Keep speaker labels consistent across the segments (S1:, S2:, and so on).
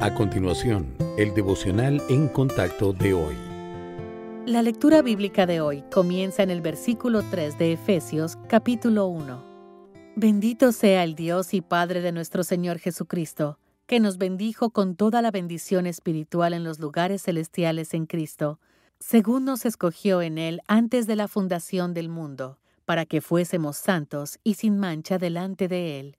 S1: A continuación, el devocional en contacto de hoy.
S2: La lectura bíblica de hoy comienza en el versículo 3 de Efesios capítulo 1. Bendito sea el Dios y Padre de nuestro Señor Jesucristo, que nos bendijo con toda la bendición espiritual en los lugares celestiales en Cristo, según nos escogió en Él antes de la fundación del mundo, para que fuésemos santos y sin mancha delante de Él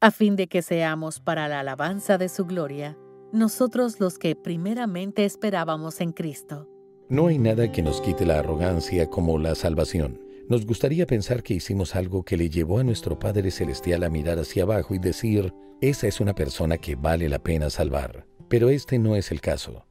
S2: a fin de que seamos para la alabanza de su gloria, nosotros los que primeramente esperábamos en Cristo.
S1: No hay nada que nos quite la arrogancia como la salvación. Nos gustaría pensar que hicimos algo que le llevó a nuestro Padre Celestial a mirar hacia abajo y decir, esa es una persona que vale la pena salvar. Pero este no es el caso.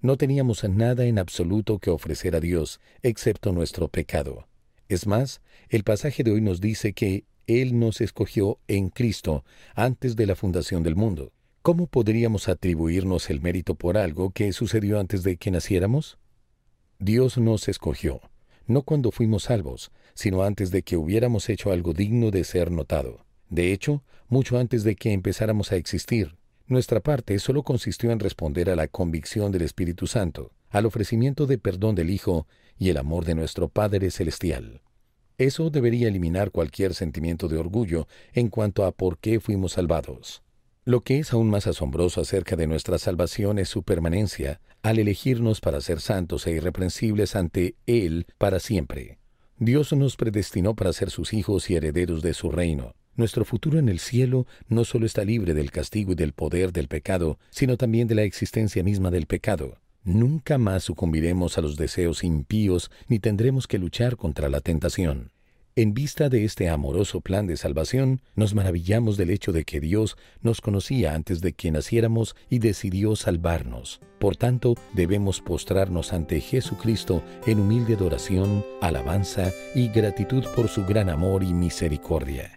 S1: No teníamos nada en absoluto que ofrecer a Dios, excepto nuestro pecado. Es más, el pasaje de hoy nos dice que él nos escogió en Cristo antes de la fundación del mundo. ¿Cómo podríamos atribuirnos el mérito por algo que sucedió antes de que naciéramos? Dios nos escogió, no cuando fuimos salvos, sino antes de que hubiéramos hecho algo digno de ser notado. De hecho, mucho antes de que empezáramos a existir. Nuestra parte solo consistió en responder a la convicción del Espíritu Santo, al ofrecimiento de perdón del Hijo y el amor de nuestro Padre Celestial. Eso debería eliminar cualquier sentimiento de orgullo en cuanto a por qué fuimos salvados. Lo que es aún más asombroso acerca de nuestra salvación es su permanencia, al elegirnos para ser santos e irreprensibles ante Él para siempre. Dios nos predestinó para ser sus hijos y herederos de su reino. Nuestro futuro en el cielo no solo está libre del castigo y del poder del pecado, sino también de la existencia misma del pecado. Nunca más sucumbiremos a los deseos impíos ni tendremos que luchar contra la tentación. En vista de este amoroso plan de salvación, nos maravillamos del hecho de que Dios nos conocía antes de que naciéramos y decidió salvarnos. Por tanto, debemos postrarnos ante Jesucristo en humilde adoración, alabanza y gratitud por su gran amor y misericordia.